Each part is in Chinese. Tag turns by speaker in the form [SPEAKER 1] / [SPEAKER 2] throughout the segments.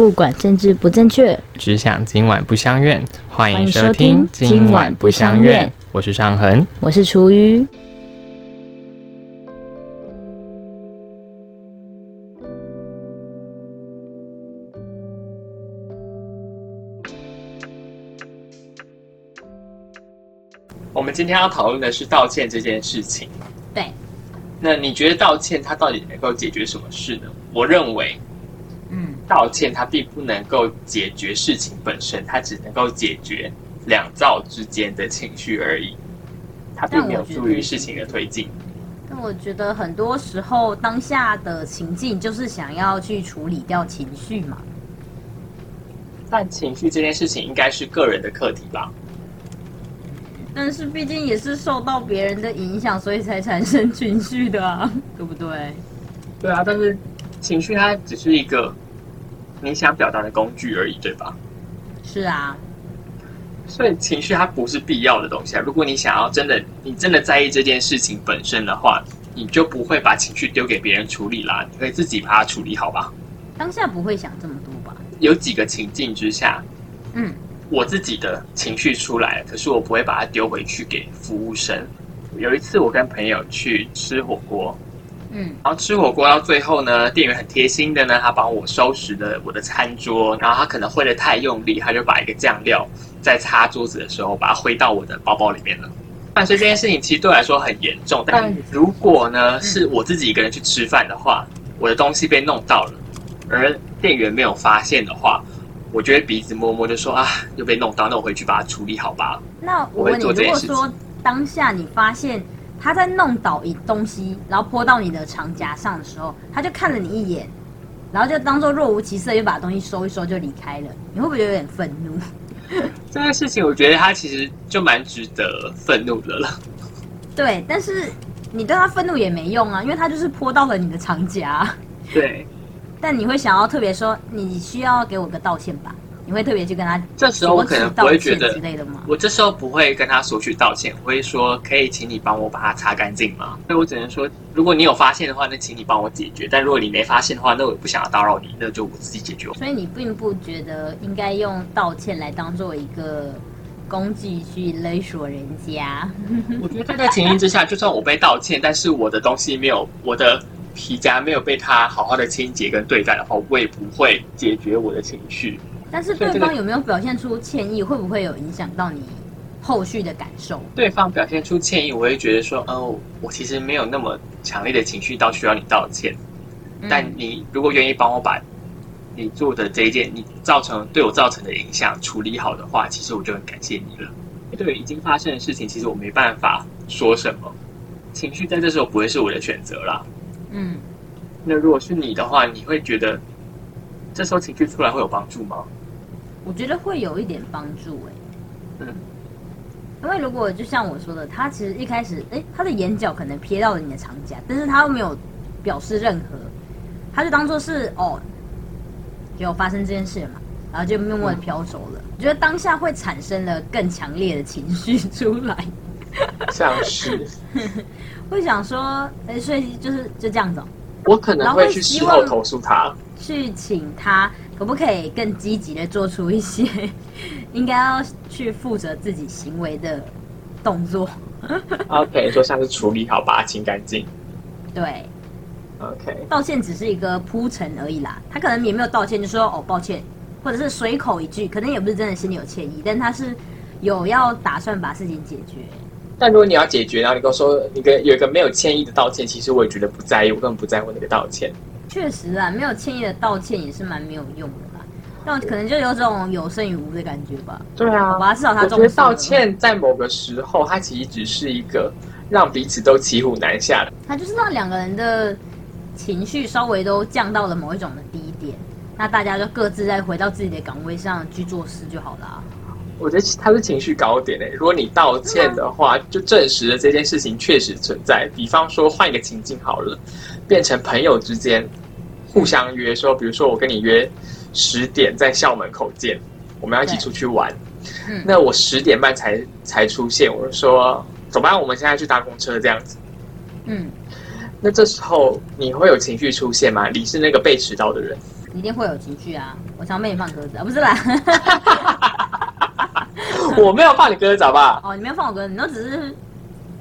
[SPEAKER 1] 不管政治不正确，
[SPEAKER 2] 只想今晚不相怨。欢
[SPEAKER 1] 欢迎
[SPEAKER 2] 迎收
[SPEAKER 1] 收听
[SPEAKER 2] 听
[SPEAKER 1] 今晚不相怨，
[SPEAKER 2] 我是尚恒。
[SPEAKER 1] 我是厨余。
[SPEAKER 2] 我们今天要讨论的是道歉这件事情。
[SPEAKER 1] 对，
[SPEAKER 2] 那你觉得道歉它到底能够解决什么事呢？我认为
[SPEAKER 1] 嗯，
[SPEAKER 2] 道歉它并不能够解决事情本身，它只能够解决两造之间的情绪而已，它并没有助于事情的推进。
[SPEAKER 1] 那我觉得很多时候当下的情境就是想要去处理掉情绪嘛。
[SPEAKER 2] 但情绪这件事情应该是个人的课题吧？
[SPEAKER 1] 但是毕竟也是受到别人的影响，所以才产生情绪的啊，对不对？
[SPEAKER 2] 对啊，但是情绪它只是一个你想表达的工具而已，对吧？
[SPEAKER 1] 是啊，
[SPEAKER 2] 所以情绪它不是必要的东西啊。如果你想要真的，你真的在意这件事情本身的话，你就不会把情绪丢给别人处理啦，你可以自己把它处理好吧？
[SPEAKER 1] 当下不会想这么多吧？
[SPEAKER 2] 有几个情境之下，
[SPEAKER 1] 嗯，
[SPEAKER 2] 我自己的情绪出来了，可是我不会把它丢回去给服务生。有一次我跟朋友去吃火锅，
[SPEAKER 1] 嗯，
[SPEAKER 2] 然后吃火锅到最后呢，店员很贴心的呢，他帮我收拾了我的餐桌，然后他可能挥的太用力，他就把一个酱料在擦桌子的时候把它挥到我的包包里面了。但是这件事情其实对我来说很严重，但如果呢是我自己一个人去吃饭的话，我的东西被弄到了，而店员没有发现的话，我觉得鼻子摸摸就说啊又被弄到，那我回去把它处理好吧。
[SPEAKER 1] 那我问你，如果说当下你发现他在弄倒一东西，然后泼到你的长夹上的时候，他就看了你一眼，然后就当做若无其事地就把东西收一收就离开了，你会不会有点愤怒？
[SPEAKER 2] 这件事情我觉得他其实就蛮值得愤怒的了。
[SPEAKER 1] 对，但是你对他愤怒也没用啊，因为他就是泼到了你的长夹。
[SPEAKER 2] 对，
[SPEAKER 1] 但你会想要特别说，你需要给我个道歉吧？你会特别去跟他
[SPEAKER 2] 这时候我可能不会觉得
[SPEAKER 1] 之类的吗？
[SPEAKER 2] 我这时候不会跟他索取道歉，我会说可以请你帮我把它擦干净吗？所以我只能说，如果你有发现的话，那请你帮我解决；但如果你没发现的话，那我也不想要打扰你，那就我自己解决。
[SPEAKER 1] 所以你并不觉得应该用道歉来当做一个工具去勒索人家？
[SPEAKER 2] 我觉得在这情形之下，就算我被道歉，但是我的东西没有，我的皮夹没有被他好好的清洁跟对待的话，我也不会解决我的情绪。
[SPEAKER 1] 但是对方有没有表现出歉意，会不会有影响到你后续的感受？
[SPEAKER 2] 对方表现出歉意，我会觉得说，哦，我其实没有那么强烈的情绪到需要你道歉。但
[SPEAKER 1] 嗯
[SPEAKER 2] 你如果愿意帮我把你做的这一件你造成对我造成的影响处理好的话，其实我就很感谢你了。对已经发生的事情，其实我没办法说什么，情绪在这时候不会是我的选择啦。
[SPEAKER 1] 嗯，
[SPEAKER 2] 那如果是你的话，你会觉得这时候情绪出来会有帮助吗？
[SPEAKER 1] 我觉得会有一点帮助哎、
[SPEAKER 2] 嗯，
[SPEAKER 1] 因为如果就像我说的，他其实一开始，哎、他的眼角可能瞥到了你的长夹，但是他又没有表示任何，他就当做是哦，有发生这件事嘛，然后就默默的飘走了。我觉得当下会产生了更强烈的情绪出来，
[SPEAKER 2] 像是。
[SPEAKER 1] 会想说，哎、所以就是就这样子、哦，
[SPEAKER 2] 我可能会去事后投诉他。
[SPEAKER 1] 去请他可不可以更积极的做出一些 应该要去负责自己行为的动作。
[SPEAKER 2] OK，说像是处理好，把它清干净。
[SPEAKER 1] 对
[SPEAKER 2] ，OK，
[SPEAKER 1] 道歉只是一个铺陈而已啦，他可能也没有道歉，就说哦抱歉，或者是随口一句，可能也不是真的心里有歉意，但他是有要打算把事情解决。
[SPEAKER 2] 但如果你要解决，然后你跟我说你跟有一个没有歉意的道歉，其实我也觉得不在意，我根本不在乎那个道歉。
[SPEAKER 1] 确实啊，没有歉意的道歉也是蛮没有用的啦，但可能就有种有胜于无的感觉吧。
[SPEAKER 2] 对啊
[SPEAKER 1] 好吧，至少他
[SPEAKER 2] 我觉得道，歉在某个时候，它其实只是一个让彼此都骑虎难下的。
[SPEAKER 1] 它就是让两个人的情绪稍微都降到了某一种的低点，那大家就各自再回到自己的岗位上去做事就好啦。
[SPEAKER 2] 我觉得他是情绪高点诶、欸如果你道歉的话，就证实了这件事情确实存在。比方说，换一个情境好了，变成朋友之间互相约说，比如说我跟你约十点在校门口见，我们要一起出去玩。
[SPEAKER 1] 嗯，
[SPEAKER 2] 那我十点半才才出现，我就说走吧，我们现在去搭公车这样子。
[SPEAKER 1] 嗯，
[SPEAKER 2] 那这时候你会有情绪出现吗？你是那个被迟到的人，
[SPEAKER 1] 一定会有情绪啊！我常被你放鸽子啊，不是啦。
[SPEAKER 2] 我没有放你鸽子，好不好？
[SPEAKER 1] 哦，你没有放我鸽子，你都只是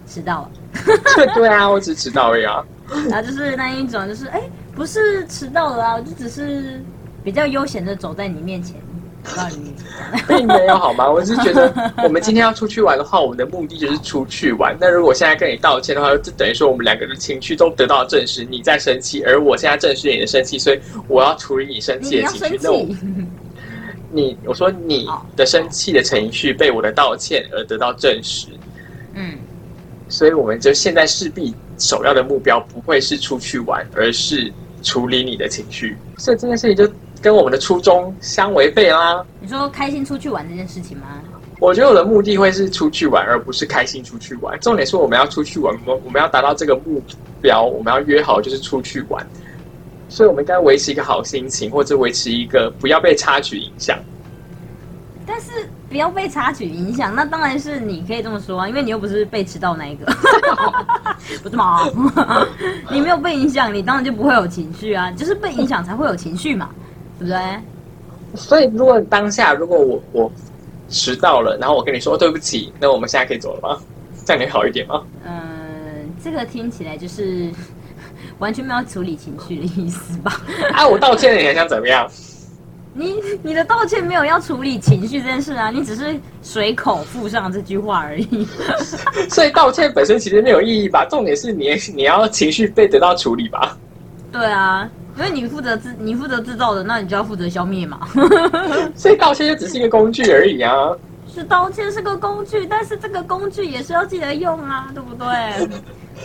[SPEAKER 1] 迟到了。
[SPEAKER 2] 对啊，我只迟到而已啊。
[SPEAKER 1] 然后就是那一种，就是哎，不是迟到了啊，我就只是比较悠闲的走在你面前，走到你面前。
[SPEAKER 2] 并没有好吗？我是觉得我们今天要出去玩的话，我们的目的就是出去玩。那如果现在跟你道歉的话，就等于说我们两个的情绪都得到了证实，你在生气，而我现在证实你的生气，所以我要处理你生气的情绪。那我你我说你的生气的情绪被我的道歉而得到证实。嗯，所以我们就现在势必首要的目标不会是出去玩，而是处理你的情绪。所以这件事情就。跟我们的初衷相违背啦！
[SPEAKER 1] 你说开心出去玩这件事情吗？
[SPEAKER 2] 我觉得我的目的会是出去玩，而不是开心出去玩。重点是我们要出去玩，我们我们要达到这个目标，我们要约好就是出去玩。所以，我们应该维持一个好心情，或者维持一个不要被插曲影响。
[SPEAKER 1] 但是不要被插曲影响，那当然是你可以这么说啊，因为你又不是被迟到那一个，不是吗？你没有被影响，你当然就不会有情绪啊，就是被影响才会有情绪嘛。对不对？
[SPEAKER 2] 所以，如果当下如果我我迟到了，然后我跟你说对不起，那我们现在可以走了吗？这样你好一点吗？
[SPEAKER 1] 嗯，这个听起来就是完全没有处理情绪的意思吧？
[SPEAKER 2] 啊，我道歉了，你还想怎么样？
[SPEAKER 1] 你你的道歉没有要处理情绪这件事啊，你只是随口附上这句话而已。
[SPEAKER 2] 所以道歉本身其实没有意义吧？重点是你你要情绪被得到处理吧？
[SPEAKER 1] 对啊。因为你负责制，你负责制造的，那你就要负责消灭嘛。
[SPEAKER 2] 所以道歉就只是一个工具而已啊。
[SPEAKER 1] 是道歉是个工具，但是这个工具也是要记得用啊，对不对？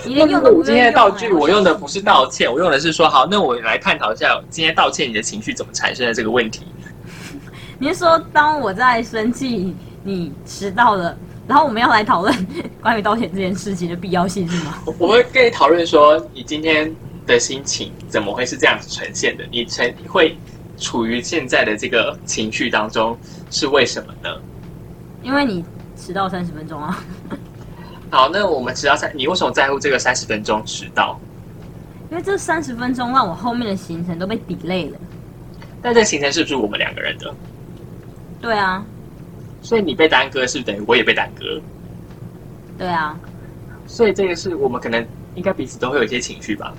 [SPEAKER 2] 你连用我今天的道具，我用的不是道歉，我用的是说好，那我来探讨一下今天道歉你的情绪怎么产生的这个问题。
[SPEAKER 1] 你是说当我在生气，你迟到了，然后我们要来讨论关于道歉这件事情的必要性是吗？
[SPEAKER 2] 我会跟你讨论说，你今天。的心情怎么会是这样子呈现的？你呈会处于现在的这个情绪当中，是为什么呢？
[SPEAKER 1] 因为你迟到三十分钟啊。
[SPEAKER 2] 好，那我们迟到三，你为什么在乎这个三十分钟迟到？
[SPEAKER 1] 因为这三十分钟让我后面的行程都被抵累了。
[SPEAKER 2] 但这行程是不是我们两个人的？
[SPEAKER 1] 对啊。
[SPEAKER 2] 所以你被耽搁，是不是等于我也被耽搁？
[SPEAKER 1] 对啊。
[SPEAKER 2] 所以这个是我们可能应该彼此都会有一些情绪吧。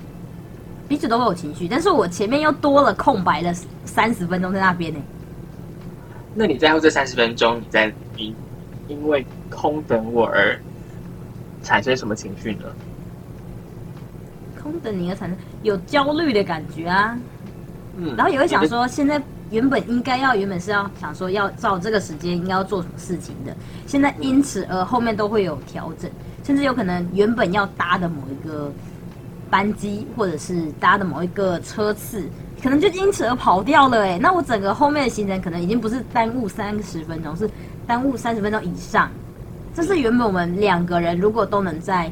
[SPEAKER 1] 彼此都会有情绪，但是我前面又多了空白的三十分钟在那边呢。
[SPEAKER 2] 那你在乎这三十分钟，你在因因为空等我而产生什么情绪呢？
[SPEAKER 1] 空等你而产生有焦虑的感觉啊，嗯，然后也会想说，现在原本应该要原本是要想说要照这个时间应该要做什么事情的，现在因此而后面都会有调整，甚至有可能原本要搭的某一个。班机或者是搭的某一个车次，可能就因此而跑掉了哎，那我整个后面的行程可能已经不是耽误三十分钟，是耽误三十分钟以上。这是原本我们两个人如果都能在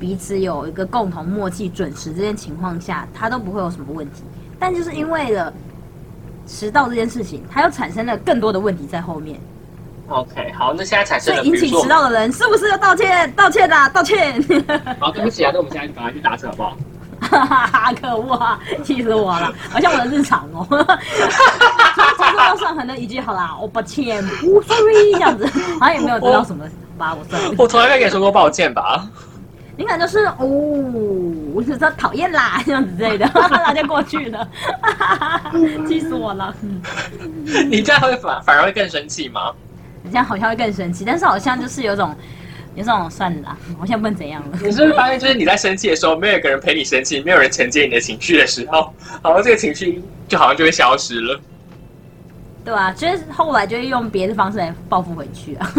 [SPEAKER 1] 彼此有一个共同默契、准时这件情况下，他都不会有什么问题。但就是因为了迟到这件事情，他又产生了更多的问题在后面。
[SPEAKER 2] OK，好，那现在产生
[SPEAKER 1] 引起迟到的人是不是要道歉？道歉啊，道歉！
[SPEAKER 2] 好，对不起啊，那我们现在赶快去打车好不好？
[SPEAKER 1] 哈哈哈，可恶啊，气死我了，好像我的日常哦。哈哈哈哈哈！上可能一句好啦，我抱歉，sorry 这样子，好像也没有得到什么，把我算了。
[SPEAKER 2] 我从来没跟你说过抱歉吧？
[SPEAKER 1] 你可能就是哦，我是说讨厌啦这样子之类的，那就过去了。气死我了！
[SPEAKER 2] 你这样会反反而会更生气吗？
[SPEAKER 1] 你这样好像会更生气，但是好像就是有种，有种算了，我现在不能怎样了。
[SPEAKER 2] 你是不是发现，就是你在生气的时候，没有一个人陪你生气，没有人承接你的情绪的时候，好像这个情绪就好像就会消失了。
[SPEAKER 1] 对啊，就是后来就会用别的方式来报复回去啊。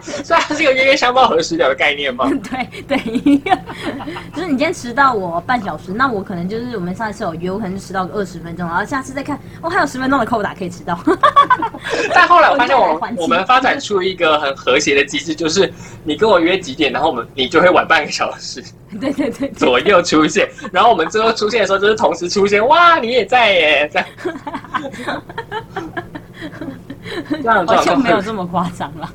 [SPEAKER 2] 所以它是一个冤冤相报何时了的概念吗？
[SPEAKER 1] 对 对，就是你今天迟到我半小时，那我可能就是我们上一次有约，我可能就迟到个二十分钟，然后下次再看，哦，还有十分钟的扣打可以迟到。
[SPEAKER 2] 但后来我发现，我我们发展出一个很和谐的机制，就是你跟我约几点，然后我们你就会晚半个小时，
[SPEAKER 1] 对对对，
[SPEAKER 2] 左右出现，然后我们最后出现的时候就是同时出现，哇，你也在耶，这样。
[SPEAKER 1] 好像没有这么夸张了。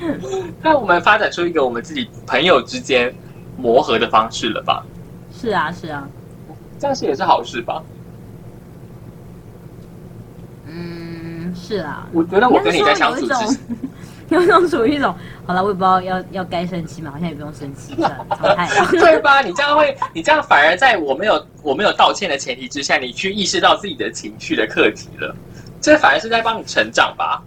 [SPEAKER 2] 那我们发展出一个我们自己朋友之间磨合的方式了吧？
[SPEAKER 1] 是啊，是啊，
[SPEAKER 2] 这样是也是好事吧？
[SPEAKER 1] 嗯，是啊，
[SPEAKER 2] 我觉得我跟你在相处之
[SPEAKER 1] 种，有一种属于一种，好了，我也不知道要要该生气嘛，好像也不用生气，了，淘汰了。
[SPEAKER 2] 对吧？你这样会，你这样反而在我没有我没有道歉的前提之下，你去意识到自己的情绪的课题了，这反而是在帮你成长吧？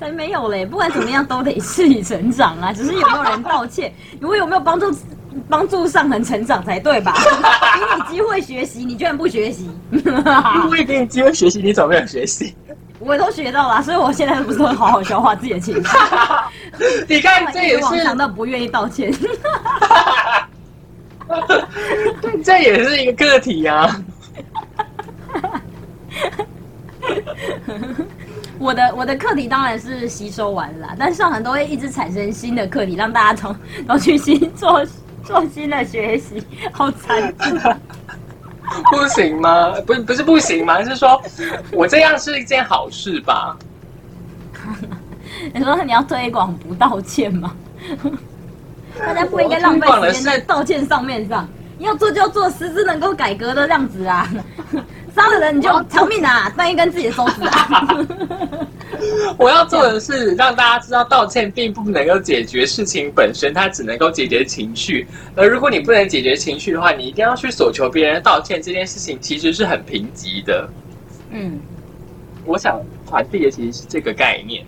[SPEAKER 1] 才没有嘞！不管怎么样都得自己成长啊，只是有没有人道歉，我有没有帮助帮助上人成长才对吧？给你机会学习，你居然不学习，
[SPEAKER 2] 我也给你机会学习，你怎么没有学习？
[SPEAKER 1] 我都学到了，所以我现在不是会好好消化自己的情绪，
[SPEAKER 2] 你看，这也是
[SPEAKER 1] 往想到不愿意道歉。
[SPEAKER 2] 这也是一个个体啊。
[SPEAKER 1] 我的我的课题当然是吸收完了啦，但上很都会一直产生新的课题，让大家从 都去新做做新的学习，好残忍。
[SPEAKER 2] 不行吗？不不是不行吗？是说我这样是一件好事吧？
[SPEAKER 1] 你说你要推广不道歉吗？大家不应该浪费时间在道歉上面上，要做就要做实质能够改革的样子啊！杀了人你就偿命啊，断一根自己的手指啊！
[SPEAKER 2] 我要做的是让大家知道，道歉并不能够解决事情本身，它只能够解决情绪。而如果你不能解决情绪的话，你一定要去索求别人道歉，这件事情其实是很贫瘠的。
[SPEAKER 1] 嗯，
[SPEAKER 2] 我想传递的其实是这个概念。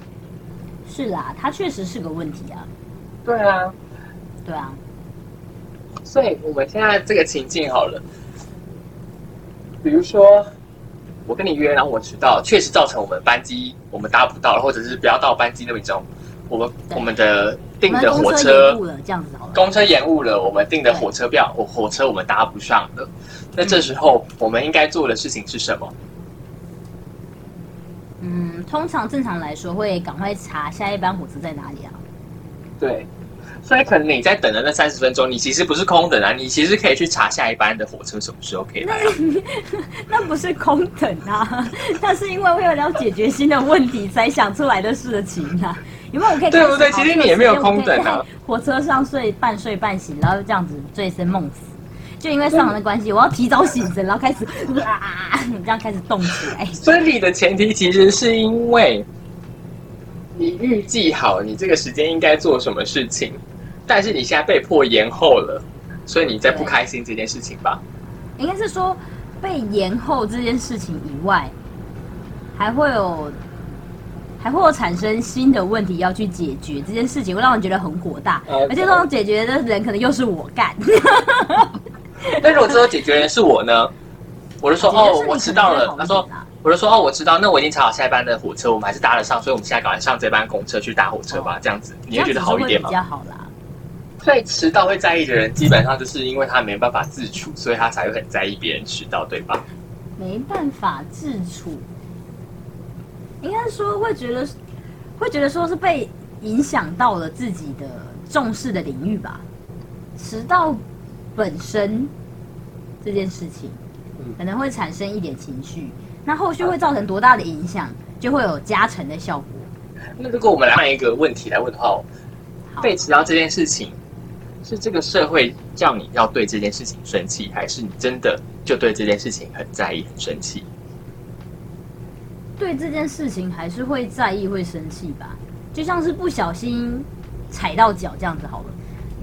[SPEAKER 1] 是啦，它确实是个问题啊。
[SPEAKER 2] 对啊，
[SPEAKER 1] 对啊，
[SPEAKER 2] 所以我们现在这个情境好了，比如说我跟你约，然后我迟到，确实造成我们班机我们搭不到，或者是不要到班机那种，我们我们的订的火车
[SPEAKER 1] 延误了，这样子好了。
[SPEAKER 2] 公车延误了，我们订的火车票，火火车我们搭不上了。那这时候我们应该做的事情是什么？
[SPEAKER 1] 嗯，通常正常来说会赶快查下一班火车在哪里啊。
[SPEAKER 2] 对，所以可能你在等的那三十分钟，你其实不是空等啊，你其实可以去查下一班的火车什么时候可以来啊。
[SPEAKER 1] 那不是空等啊，那是因为为了要解决新的问题才想出来的事情啊。有没有我可以
[SPEAKER 2] 对不对其实你也没有空等啊
[SPEAKER 1] 火车上睡半睡半醒，然后这样子醉生梦死。就因为上行的关系，我要提早醒着，然后开始啊，这样开始动起来。
[SPEAKER 2] 所以你的前提其实是因为你预计好你这个时间应该做什么事情，但是你现在被迫延后了，所以你在不开心这件事情吧？
[SPEAKER 1] 应该是说被延后这件事情以外，还会有还会有产生新的问题要去解决这件事情，会让人觉得很火大而且这种解决的人可能又是我干。
[SPEAKER 2] 那如果最后解决人是我呢？我就说哦，我迟到了。他说我就说哦，我知道，那我已经查好下一班的火车，我们还是搭得上，所以我们现在赶快上这班公车去搭火车吧，这样子你会觉得好一点
[SPEAKER 1] 比较好啦。
[SPEAKER 2] 所以迟到会在意的人，基本上就是因为他没办法自处，所以他才会很在意别人迟到，对吧？
[SPEAKER 1] 没办法自处，应该说会觉得会觉得说是被影响到了自己的重视的领域吧。迟到本身这件事情
[SPEAKER 2] 嗯，
[SPEAKER 1] 可能会产生一点情绪，那后续会造成多大的影响，就会有加成的效果。
[SPEAKER 2] 那如果我们来换一个问题来问的话，被迟到这件事情，是这个社会叫你要对这件事情生气，还是你真的就对这件事情很在意、很生气？
[SPEAKER 1] 对这件事情还是会在意、会生气吧。就像是不小心踩到脚这样子好了，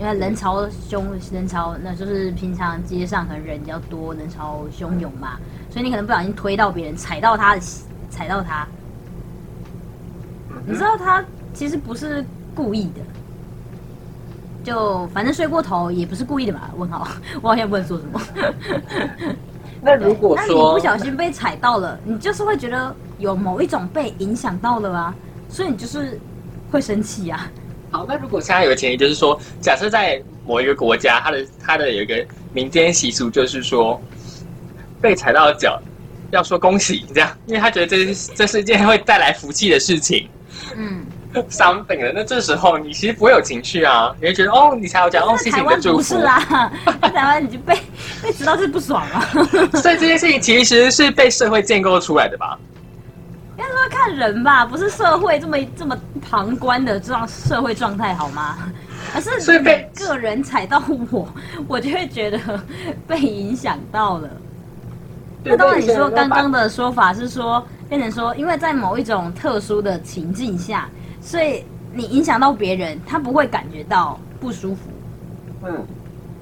[SPEAKER 1] 因为人潮汹，人潮那就是平常街上可能人比较多，人潮汹涌嘛，所以你可能不小心推到别人，踩到他的，踩到他，你知道他其实不是故意的。就反正睡过头也不是故意的嘛？问号，我好像不能说什么。
[SPEAKER 2] 那如果
[SPEAKER 1] 那你不小心被踩到了，你就是会觉得有某一种被影响到了啊，所以你就是会生气啊。
[SPEAKER 2] 好，那如果现在有个前提，就是说，假设在某一个国家，它的它的有一个民间习俗，就是说，被踩到脚要说恭喜，这样，因为他觉得这是这是一件会带来福气的事情
[SPEAKER 1] 嗯，，
[SPEAKER 2] something 的。那这时候你其实不会有情绪啊，你会觉得哦，你才有讲哦，谢谢你的祝福
[SPEAKER 1] 不是。啊，在台湾你就被被知道就是不爽啊。
[SPEAKER 2] 所以这件事情其实是被社会建构出来的吧？
[SPEAKER 1] 应该说看人吧，不是社会这么这么旁观的这样社会状态好吗？而是
[SPEAKER 2] 所以被
[SPEAKER 1] 个人踩到我，我就会觉得被影响到了。那当然，你说刚刚的说法是说，变成说，因为在某一种特殊的情境下，所以你影响到别人，他不会感觉到不舒服。
[SPEAKER 2] 嗯，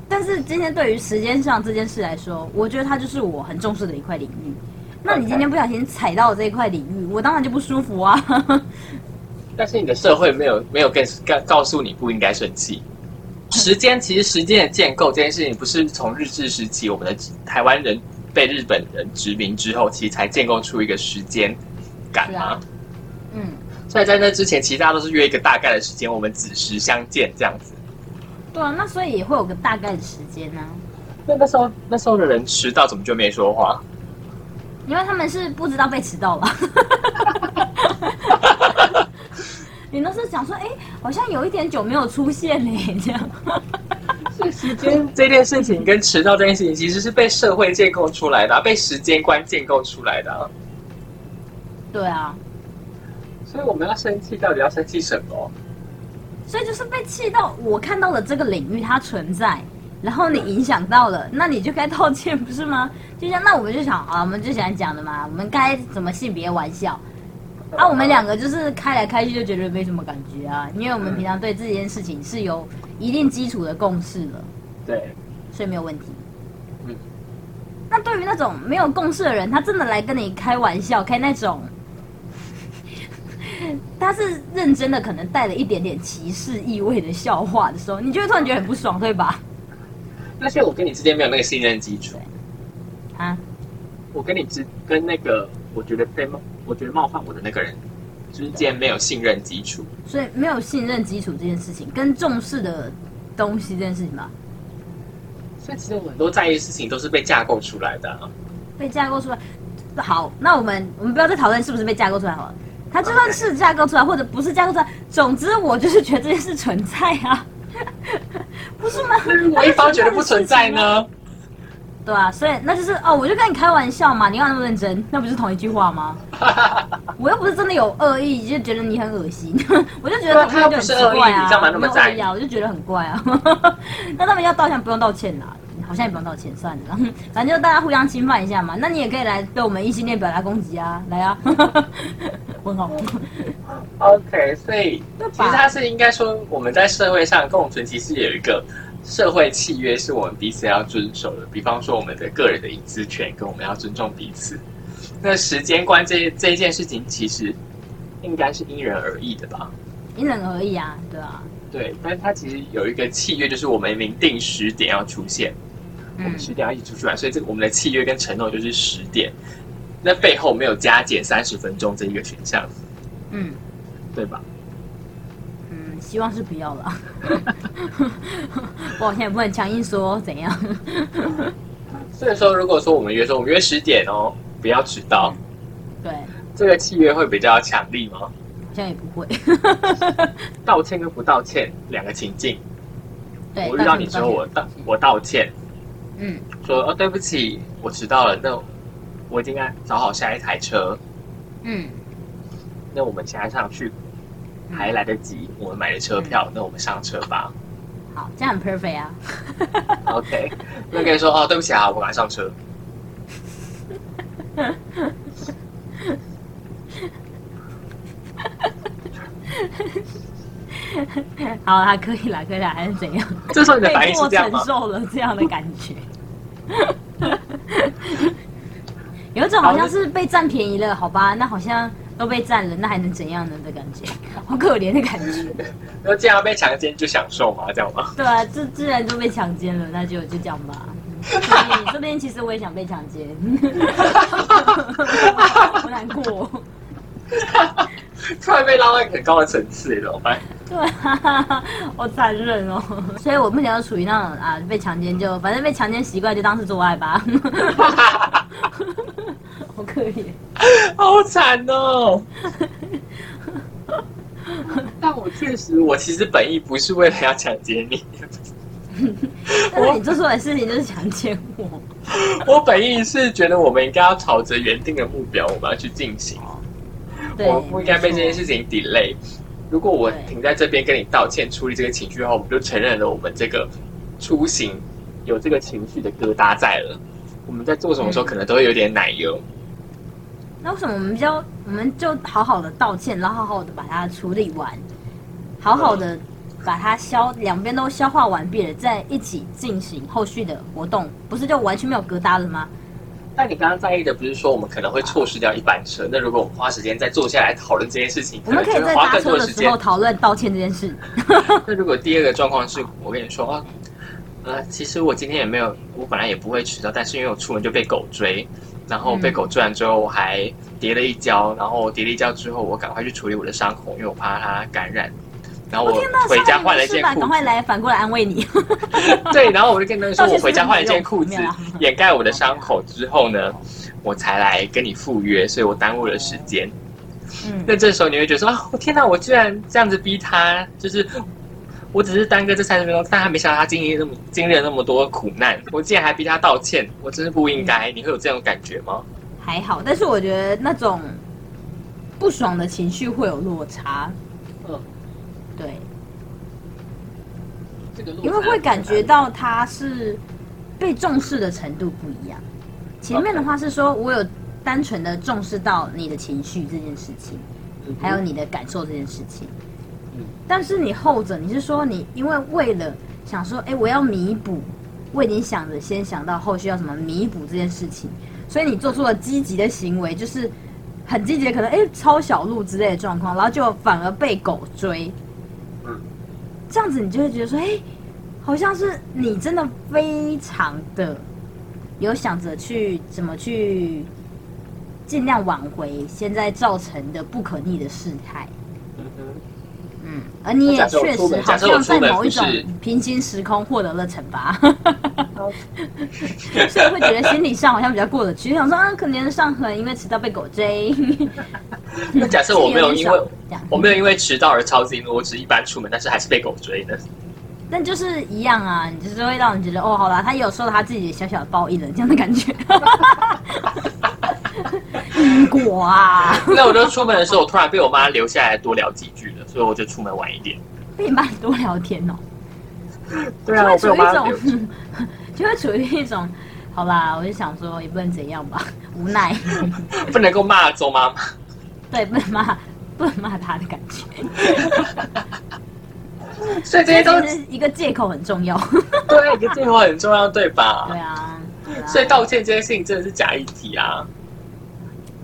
[SPEAKER 1] 但是今天对于时间上这件事来说，我觉得它就是我很重视的一块领域。那你今天不小心踩到这一块领域，我当然就不舒服啊。
[SPEAKER 2] 但是你的社会没有没有跟告告诉你不应该生气。时间其实时间的建构这件事情，不是从日治时期我们的台湾人被日本人殖民之后，其实才建构出一个时间感吗？
[SPEAKER 1] 嗯，
[SPEAKER 2] 所以在那之前，其实大家都是约一个大概的时间，我们子时相见这样子。
[SPEAKER 1] 对啊，那所以也会有个大概的时间呢、
[SPEAKER 2] 那那时候那时候的人迟到怎么就没说话？
[SPEAKER 1] 因为他们是不知道被迟到吧。你那时候想说，哎、好像有一点久没有出现嘞，这样。
[SPEAKER 2] 是时间这件事情跟迟到这件事情，其实是被社会建构出来的、啊，被时间观建构出来的、啊。
[SPEAKER 1] 对啊，
[SPEAKER 2] 所以我们要生气，到底要生气什么？
[SPEAKER 1] 所以就是被气到，我看到了这个领域它存在，然后你影响到了，那你就该道歉，不是吗？就像那我们就想啊，我们就想讲的嘛，我们该怎么性别玩笑啊？我们两个就是开来开去就觉得没什么感觉啊，因为我们平常对这件事情是有一定基础的共识了，
[SPEAKER 2] 对，
[SPEAKER 1] 所以没有问题。
[SPEAKER 2] 嗯
[SPEAKER 1] 那对于那种没有共识的人，他真的来跟你开玩笑，开那种，他是认真的，可能带了一点点歧视意味的笑话的时候，你就会突然觉得很不爽，对吧？
[SPEAKER 2] 而且我跟你之间没有那个信任基础，
[SPEAKER 1] 啊，
[SPEAKER 2] 我跟你之跟那个我觉得被冒，我觉得冒犯我的那个人之间没有信任基础。
[SPEAKER 1] 所以没有信任基础这件事情，跟重视的东西这件事情吧，
[SPEAKER 2] 所以其实我很多在意的事情都是被架构出来的啊、
[SPEAKER 1] 被架构出来。好，那我们我们不要再讨论是不是被架构出来好了。它就算是架构出来，或者不是架构出来，总之我就是觉得这件事存在啊，不是吗？
[SPEAKER 2] 我一方觉得不存在呢？
[SPEAKER 1] 对啊，所以那就是哦，我就跟你开玩笑嘛，你干嘛那么认真？那不是同一句话吗？我又不是真的有恶意，就觉得你很恶心，我就觉得
[SPEAKER 2] 他不是恶意
[SPEAKER 1] 怪啊，
[SPEAKER 2] 你干嘛那么在意
[SPEAKER 1] 没有恶意啊？我就觉得很怪啊。那他们要道歉不用道歉啦，好像也不用道歉，算了，反正就大家互相侵犯一下嘛。那你也可以来对我们异性恋表达攻击啊，来啊，问号。
[SPEAKER 2] OK，所以其实他是应该说我们在社会上共存，其实有一个社会契约是我们彼此要遵守的。比方说我们的个人的隐私权，跟我们要尊重彼此。那时间观这这一件事情，其实应该是因人而异的吧？
[SPEAKER 1] 因人而异啊，对啊，
[SPEAKER 2] 对，但是它其实有一个契约，就是我们明定十点要出现，我
[SPEAKER 1] 嗯
[SPEAKER 2] 们十点要一起出去玩，所以这个我们的契约跟承诺就是十点。那背后没有加减三十分钟这一个选项，
[SPEAKER 1] 嗯
[SPEAKER 2] 对吧？
[SPEAKER 1] 嗯，希望是不要了。我好像也不能强硬说怎样。
[SPEAKER 2] 所以说，如果说我们约说我们约十点哦，不要迟到，
[SPEAKER 1] 对，
[SPEAKER 2] 这个契约会比较强力吗？
[SPEAKER 1] 好像也不会。
[SPEAKER 2] 道歉跟不道歉两个情境，
[SPEAKER 1] 对，
[SPEAKER 2] 我遇到你之后，我道我道歉，
[SPEAKER 1] 嗯
[SPEAKER 2] 说哦对不起，我迟到了，那我已经该找好下一台车，
[SPEAKER 1] 嗯，
[SPEAKER 2] 那我们现在上去还来得及，我们买了车票，那我们上车吧。
[SPEAKER 1] 好，这样很 perfect 啊。
[SPEAKER 2] OK，那跟你说哦对不起啊，我马上上车。
[SPEAKER 1] 好啦，可以啦，可以啦，还是怎样？
[SPEAKER 2] 这时候你的反应是这样吗
[SPEAKER 1] 被迫承？受了这样的感觉，有一种好像是被占便宜了，好吧？那好像都被占了，那还能怎样呢的感觉，好可怜的感觉。
[SPEAKER 2] 那既然被强奸就享受嘛，这样吗？
[SPEAKER 1] 对啊，这自然就被强奸了，那就就这样吧。所以这边其实我也想被强奸，好难过。
[SPEAKER 2] 突然被拉到一个很高的层次，怎么办？
[SPEAKER 1] 对啊，好残忍哦。所以我目前就处于那种啊，被强奸就反正被强奸习惯就当是做爱吧。好可怜。
[SPEAKER 2] 好惨哦！但我确实，我其实本意不是为了要强奸你，
[SPEAKER 1] 但是你做出来的事情就是强奸我。
[SPEAKER 2] 我本意是觉得我们应该要朝着原定的目标，我们要去进行。
[SPEAKER 1] 对，
[SPEAKER 2] 我不应该被这件事情 delay。如果我停在这边跟你道歉、处理这个情绪的话，我们就承认了我们这个出行有这个情绪的疙瘩在了。我们在做什么时候
[SPEAKER 1] 嗯
[SPEAKER 2] 可能都会有点奶油。
[SPEAKER 1] 那为什么我们比较，我们就好好的道歉，然后好好的把它处理完，好好的把它消，两边都消化完毕了，再一起进行后续的活动，不是就完全没有疙瘩了吗？
[SPEAKER 2] 但你刚刚在意的不是说我们可能会错失掉一班车，那如果我们花时间再坐下来讨论这件事情，
[SPEAKER 1] 我们可以
[SPEAKER 2] 花
[SPEAKER 1] 在搭车
[SPEAKER 2] 更多
[SPEAKER 1] 的时候。讨论道歉这件事。
[SPEAKER 2] 那如果第二个状况是我跟你说，啊呃，其实我今天也没有，我本来也不会迟到，但是因为我出门就被狗追，然后被狗追完之后，我还跌了一跤，然后跌了一跤之后，我赶快去处理我的伤口，因为我怕它感染。然后我，回家换了一件裤
[SPEAKER 1] 子赶快，来反过来安慰你。
[SPEAKER 2] 对，然后我就跟他说，我回家换了一件裤子掩盖我的伤口之后呢，我才来跟你赴约，所以我耽误了时间。
[SPEAKER 1] 嗯，
[SPEAKER 2] 那这时候你会觉得说啊，我天哪，我居然这样子逼他，就是我只是耽搁这三十分钟，但他没想到他经历那么经历了那么多苦难，我竟然还逼他道歉，我真是不应该。你会有这种感觉吗？
[SPEAKER 1] 还好，但是我觉得那种不爽的情绪会有落差。
[SPEAKER 2] 嗯，
[SPEAKER 1] 对，
[SPEAKER 2] 这个
[SPEAKER 1] 因为会感觉到他是被重视的程度不一样。前面的话是说我有单纯的重视到你的情绪这件事情，还有你的感受这件事情。
[SPEAKER 2] 嗯。
[SPEAKER 1] 但是你后者，你是说你因为为了想说，哎，我要弥补，我已经想着先想到后续要怎么弥补这件事情，所以你做出了积极的行为，就是很积极的，可能哎抄小路之类的状况，然后就反而被狗追，
[SPEAKER 2] 嗯
[SPEAKER 1] 这样子你就会觉得说，哎，好像是你真的非常的有想着去怎么去尽量挽回现在造成的不可逆的事态。而你也确实好像在某一种平行时空获得了惩罚，所以会觉得心理上好像比较过得去，想说啊，可怜的上痕因为迟到被狗追。
[SPEAKER 2] 那假设我没有因为，我没有因为迟到而超级怒，我只是一般出门，但是还是被狗追的。
[SPEAKER 1] 但就是一样啊，你就是会让人觉得哦，好啦，他有受到他自己的小小的报应了，这样的感觉。因果啊，
[SPEAKER 2] 那我就出门的时候，我突然被我妈留下来多聊几句了，所以我就出门晚一点。
[SPEAKER 1] 被你妈多聊天哦。
[SPEAKER 2] 对
[SPEAKER 1] 就会处于一
[SPEAKER 2] 留
[SPEAKER 1] 种，就会处于一种，好吧，我就想说也不能怎样吧，无奈，
[SPEAKER 2] 不能够骂周妈妈。
[SPEAKER 1] 对，不能骂，不能骂他的感觉，
[SPEAKER 2] 所以这些都
[SPEAKER 1] 是一个借口很重要，
[SPEAKER 2] 对，一个借口很重要，对吧？
[SPEAKER 1] 对啊，对啊
[SPEAKER 2] 所以道歉这件事情真的是假议题啊！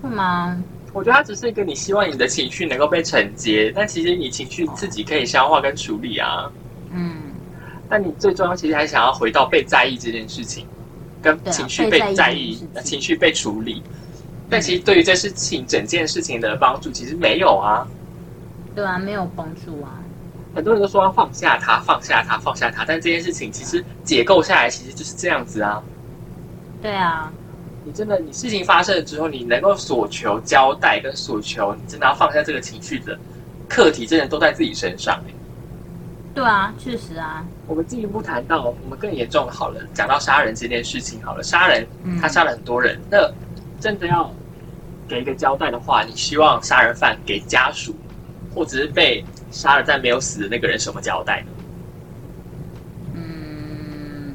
[SPEAKER 1] 会吗？
[SPEAKER 2] 我觉得它只是一个你希望你的情绪能够被承接，但其实你情绪自己可以消化跟处理啊。
[SPEAKER 1] 嗯，
[SPEAKER 2] 但你最重要，其实还想要回到被在意这件事情，跟情绪被
[SPEAKER 1] 被在
[SPEAKER 2] 在意
[SPEAKER 1] 情
[SPEAKER 2] 绪被处理。但其实对于这事情整件事情的帮助，其实没有啊。
[SPEAKER 1] 对啊，没有帮助啊，
[SPEAKER 2] 很多人都说要放下它，放下它，放下它，但这件事情其实解构下来，其实就是这样子啊。
[SPEAKER 1] 对啊，
[SPEAKER 2] 你真的，你事情发生了之后，你能够所求交代跟所求，你真的要放下这个情绪的课题，真的都在自己身上、欸。
[SPEAKER 1] 对啊，确实啊，
[SPEAKER 2] 我们进一步谈到，我们更严重好了，讲到杀人这件事情好了，杀人
[SPEAKER 1] 嗯
[SPEAKER 2] 他杀了很多人，那真的要给一个交代的话，你希望杀人犯给家属，或者是被杀了但没有死的那个人什么交代呢？
[SPEAKER 1] 嗯，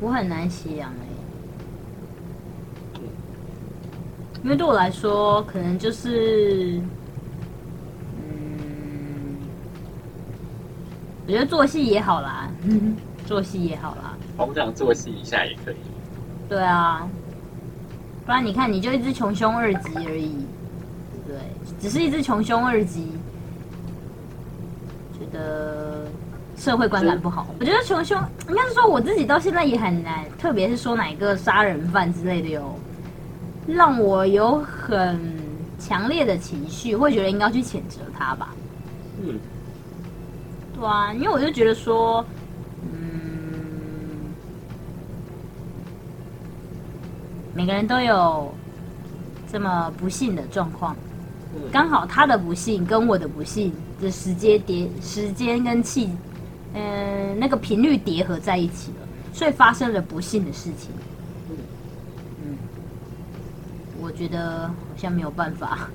[SPEAKER 1] 我很难想哎、因为对我来说，可能就是，嗯，我觉得做戏也好啦，做戏也好啦，
[SPEAKER 2] 我们讲做戏一下也可以。
[SPEAKER 1] 对啊，不然你看你就一只穷凶二极而已，对？只是一只穷凶二极，觉得社会观感不好。我觉得穷凶应该是说我自己到现在也很难，特别是说哪个杀人犯之类的有让我有很强烈的情绪，会觉得应该要去谴责他吧。
[SPEAKER 2] 嗯，
[SPEAKER 1] 对啊，因为我就觉得说，嗯，每个人都有这么不幸的状况，
[SPEAKER 2] 嗯
[SPEAKER 1] 刚好他的不幸跟我的不幸的时间叠时间跟气，嗯、那个频率叠合在一起了，所以发生了不幸的事情。嗯，我觉得好像没有办法，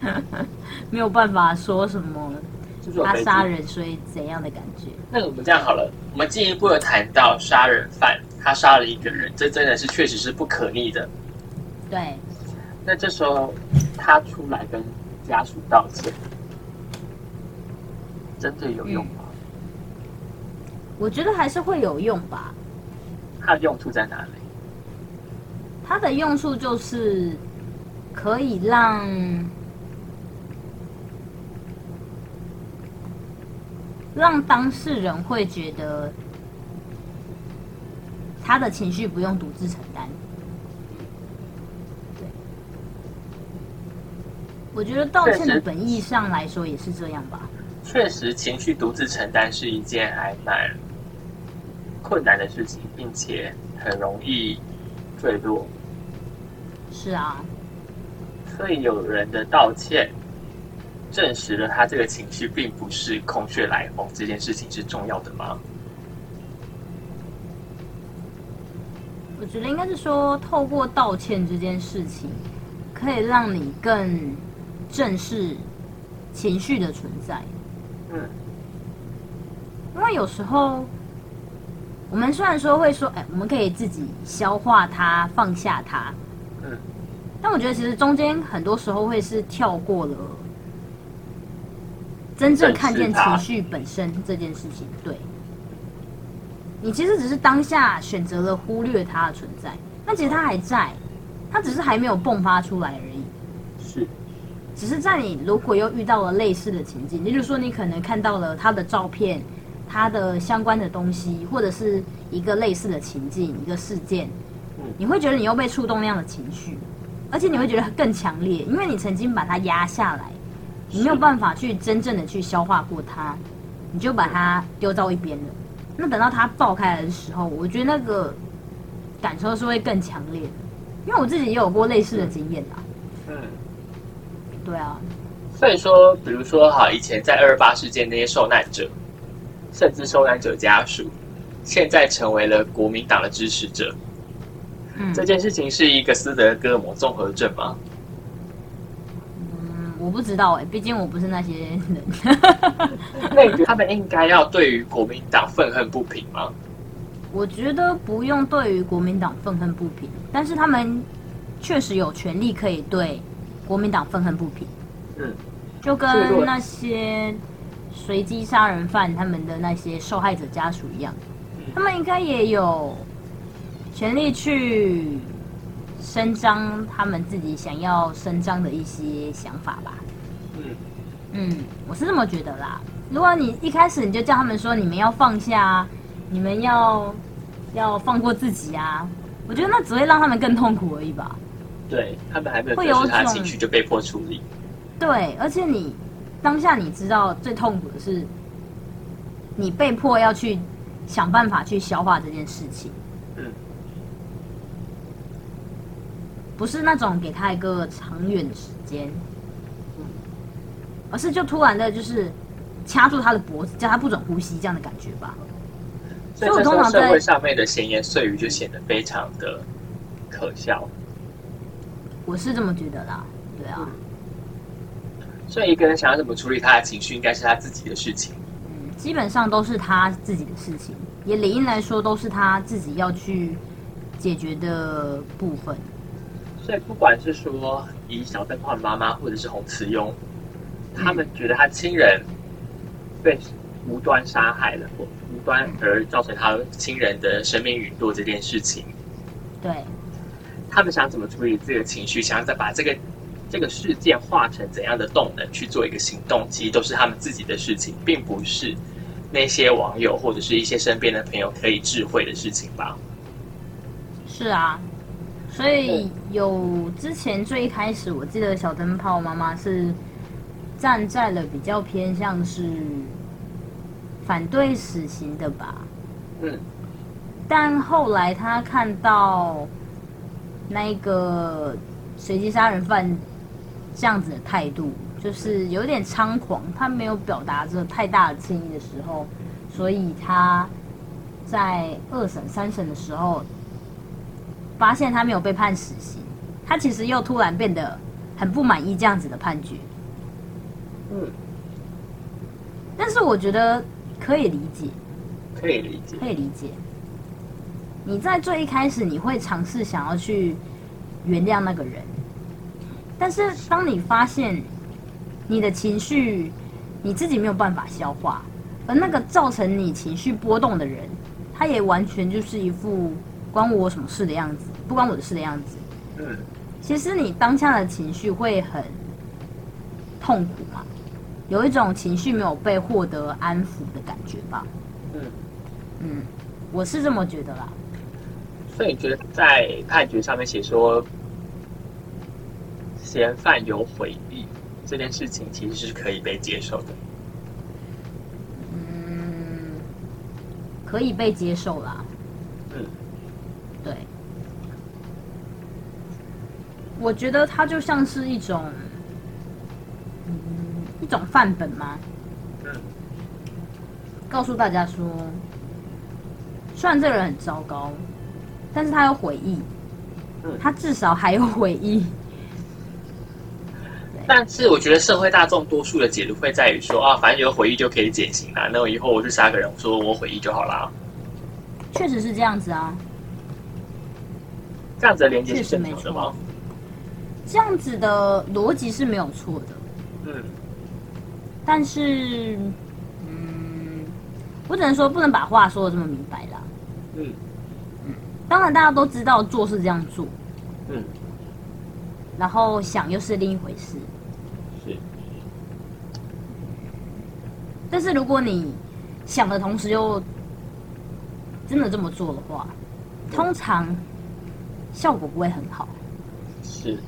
[SPEAKER 1] 没有办法说什么他
[SPEAKER 2] 就是有悲剧
[SPEAKER 1] 杀人所以怎样的感觉。
[SPEAKER 2] 那我们这样好了，我们进一步的谈到杀人犯，他杀了一个人，这真的是确实是不可逆的。
[SPEAKER 1] 对，
[SPEAKER 2] 那这时候他出来跟家属道歉，真的有用吗？
[SPEAKER 1] 我觉得还是会有用吧。
[SPEAKER 2] 他的用处在哪里？
[SPEAKER 1] 它的用处就是可以让让当事人会觉得他的情绪不用独自承担。对，我觉得道歉的本意上来说也是这样吧。
[SPEAKER 2] 确实，情绪独自承担是一件还蛮困难的事情，并且很容易坠落。
[SPEAKER 1] 是啊，
[SPEAKER 2] 所以有人的道歉，证实了他这个情绪并不是空穴来风，这件事情是重要的吗？
[SPEAKER 1] 我觉得应该是说，透过道歉这件事情，可以让你更正视情绪的存在。
[SPEAKER 2] 嗯，
[SPEAKER 1] 因为有时候我们虽然说会说，哎，我们可以自己消化它，放下它。
[SPEAKER 2] 嗯，
[SPEAKER 1] 但我觉得其实中间很多时候会是跳过了真正看见情绪本身这件事情。对，你其实只是当下选择了忽略它的存在，那其实它还在，它只是还没有迸发出来而已。
[SPEAKER 2] 是，
[SPEAKER 1] 只是在你如果又遇到了类似的情境，也就是说你可能看到了他的照片、他的相关的东西，或者是一个类似的情境、一个事件。你会觉得你又被触动那样的情绪，而且你会觉得更强烈，因为你曾经把它压下来，你没有办法去真正的去消化过它，你就把它丢到一边了。那等到它爆开来的时候，我觉得那个感受是会更强烈的，因为我自己也有过类似的经验啊。
[SPEAKER 2] 嗯，
[SPEAKER 1] 对啊。
[SPEAKER 2] 所以说，比如说哈，以前在二二八事件那些受难者，甚至受难者家属，现在成为了国民党的支持者。这件事情是一个斯德哥尔摩综合症吗？
[SPEAKER 1] 嗯，我不知道哎，毕竟我不是那些人。
[SPEAKER 2] 那你觉得他们应该要对于国民党愤恨不平吗？
[SPEAKER 1] 我觉得不用对于国民党愤恨不平，但是他们确实有权利可以对国民党愤恨不平。
[SPEAKER 2] 嗯，
[SPEAKER 1] 就跟那些随机杀人犯他们的那些受害者家属一样，他们应该也有。权利去伸张他们自己想要伸张的一些想法吧。
[SPEAKER 2] 嗯
[SPEAKER 1] 嗯，我是这么觉得啦。如果你一开始你就叫他们说你们要放下，你们要要放过自己啊，我觉得那只会让他们更痛苦而已吧。
[SPEAKER 2] 对他们还没有会有他情绪就被迫处理。
[SPEAKER 1] 对，而且你当下你知道最痛苦的是，你被迫要去想办法去消化这件事情。不是那种给他一个长远的时间，而是就突然的，就是掐住他的脖子，叫他不准呼吸，这样的感觉吧。
[SPEAKER 2] 所以我通常社会上面的闲言碎语就显得非常的可笑。
[SPEAKER 1] 我是这么觉得啦，对啊。
[SPEAKER 2] 所以一个人想要怎么处理他的情绪，应该是他自己的事情。
[SPEAKER 1] 嗯，基本上都是他自己的事情，也理应来说都是他自己要去解决的部分。
[SPEAKER 2] 所以，不管是说以小灯泡的妈妈，或者是洪慈庸，他们觉得他亲人被无端杀害了，或无端而造成他亲人的生命陨落这件事情，
[SPEAKER 1] 对，
[SPEAKER 2] 他们想怎么处理自己的情绪，想要再把这个这个事件化成怎样的动能去做一个行动，其实都是他们自己的事情，并不是那些网友或者是一些身边的朋友可以智慧的事情吧？
[SPEAKER 1] 是啊。所以有之前最一开始，我记得小灯泡妈妈是站在了比较偏向是反对死刑的吧。
[SPEAKER 2] 嗯。
[SPEAKER 1] 但后来他看到那个随机杀人犯这样子的态度，就是有点猖狂，他没有表达着太大的歉意的时候，所以他在二审、三审的时候。发现他没有被判死刑，他其实又突然变得很不满意这样子的判决。
[SPEAKER 2] 嗯，
[SPEAKER 1] 但是我觉得可以理解，
[SPEAKER 2] 可以理解，
[SPEAKER 1] 可以理解。你在最一开始，你会尝试想要去原谅那个人，但是当你发现你的情绪你自己没有办法消化，而那个造成你情绪波动的人，他也完全就是一副关我什么事的样子，不关我的事的样子。
[SPEAKER 2] 嗯，
[SPEAKER 1] 其实你当下的情绪会很痛苦嘛，有一种情绪没有被获得安抚的感觉吧。
[SPEAKER 2] 嗯，
[SPEAKER 1] 嗯，我是这么觉得啦。
[SPEAKER 2] 所以你觉得在判决上面写说嫌犯有悔意这件事情，其实是可以被接受的。
[SPEAKER 1] 嗯，可以被接受啦。
[SPEAKER 2] 嗯，
[SPEAKER 1] 对，我觉得它就像是一种，嗯，一种范本吗？
[SPEAKER 2] 嗯，
[SPEAKER 1] 告诉大家说，虽然这个人很糟糕，但是他有悔意，
[SPEAKER 2] 嗯
[SPEAKER 1] 他至少还有悔意。
[SPEAKER 2] 但是我觉得社会大众多数的解读会在于说啊，反正有回忆就可以减刑啦。那我以后我去杀个人，我说我回忆就好啦。
[SPEAKER 1] 确实是这样子啊，
[SPEAKER 2] 这样子的连接是
[SPEAKER 1] 没
[SPEAKER 2] 正常的吗
[SPEAKER 1] 错？，这样子的逻辑是没有错的。
[SPEAKER 2] 嗯
[SPEAKER 1] 但是，嗯，我只能说不能把话说的这么明白啦。
[SPEAKER 2] 嗯
[SPEAKER 1] 当然，大家都知道做是这样做，
[SPEAKER 2] 嗯，
[SPEAKER 1] 然后想又是另一回事。
[SPEAKER 2] 是。
[SPEAKER 1] 但是如果你想的同时又真的这么做的话，通常效果不会很好。
[SPEAKER 2] 是，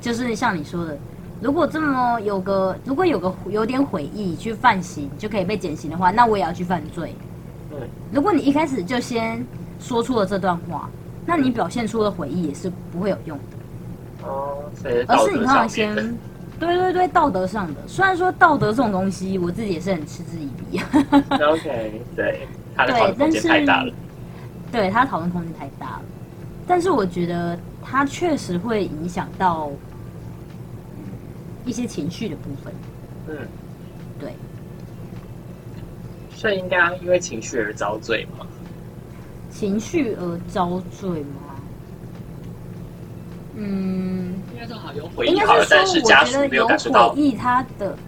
[SPEAKER 1] 就是像你说的，如果这么有个，如果有个有点悔意去犯刑就可以被减刑的话，那我也要去犯罪。
[SPEAKER 2] 对
[SPEAKER 1] 如果你一开始就先说出了这段话，那你表现出的悔意也是不会有用的，
[SPEAKER 2] 哦，
[SPEAKER 1] 而是你通常先对对对，道德上的。虽然说道德这种东西，我自己也是很嗤之以鼻
[SPEAKER 2] ，OK，对，他的讨论空间太大了。
[SPEAKER 1] 对他讨论空间太大了。但是我觉得他确实会影响到嗯一些情绪的部分。
[SPEAKER 2] 嗯，
[SPEAKER 1] 对，
[SPEAKER 2] 所以应该因为情绪而遭罪嘛？
[SPEAKER 1] 情绪而遭罪吗？嗯，
[SPEAKER 2] 应该
[SPEAKER 1] 是说，
[SPEAKER 2] 是家属
[SPEAKER 1] 我觉得有
[SPEAKER 2] 没有感受到
[SPEAKER 1] 悔。意，他的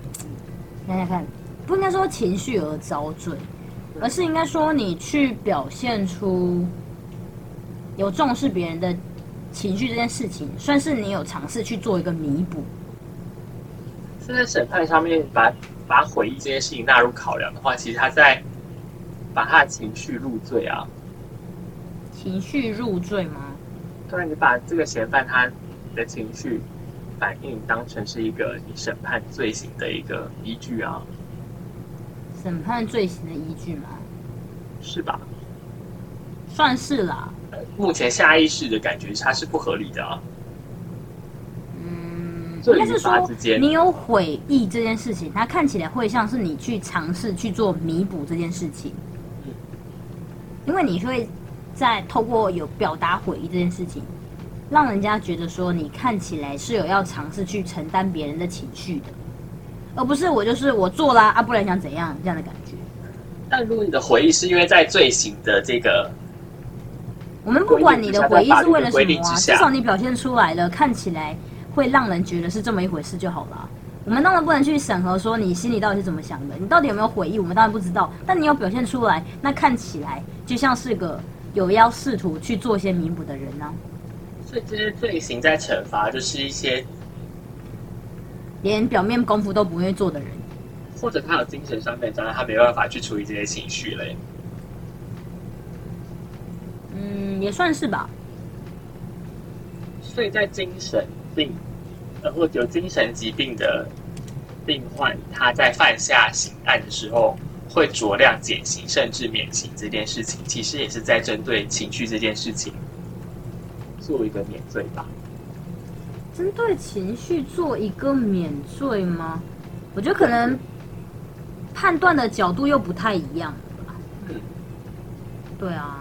[SPEAKER 1] 想想看，不应该说情绪而遭罪，而是应该说你去表现出有重视别人的情绪这件事情，算是你有尝试去做一个弥补。
[SPEAKER 2] 是在审判上面把把悔意这件事情纳入考量的话，其实他在把他的情绪入罪啊。
[SPEAKER 1] 情绪入罪吗？
[SPEAKER 2] 对，你把这个嫌犯他的情绪反应当成是一个你审判罪行的一个依据啊，
[SPEAKER 1] 审判罪行的依据吗？
[SPEAKER 2] 是吧？
[SPEAKER 1] 算是啦。
[SPEAKER 2] 呃目前下意识的感觉它是不合理的啊。
[SPEAKER 1] 嗯，应该是说你有悔意这件事情，它看起来会像是你去尝试去做弥补这件事情，
[SPEAKER 2] 嗯
[SPEAKER 1] 因为你会在透过有表达悔意这件事情，让人家觉得说你看起来是有要尝试去承担别人的情绪的，而不是我就是我做啦啊，不然想怎样这样的感觉。
[SPEAKER 2] 但如果你的回忆是因为在罪行的这个
[SPEAKER 1] 我们不管你的回忆是为了什么啊，至少你表现出来了，看起来会让人觉得是这么一回事就好了啊。我们当然不能去审核说你心里到底是怎么想的，你到底有没有悔意，我们当然不知道。但你有表现出来，那看起来就像是个有要试图去做一些弥补的人啊，
[SPEAKER 2] 所以这些罪行在惩罚就是一些
[SPEAKER 1] 连表面功夫都不愿意做的人。
[SPEAKER 2] 或者他有精神上面的障碍，他没办法去处理这些情绪嘞。
[SPEAKER 1] 嗯，也算是吧。
[SPEAKER 2] 所以在精神病呃或者有精神疾病的病患，他在犯下刑案的时候会酌量减刑甚至免刑这件事情，其实也是在针对情绪这件事情做一个免罪吧。
[SPEAKER 1] 针对情绪做一个免罪吗？我觉得可能判断的角度又不太一样吧。
[SPEAKER 2] 嗯，
[SPEAKER 1] 对啊。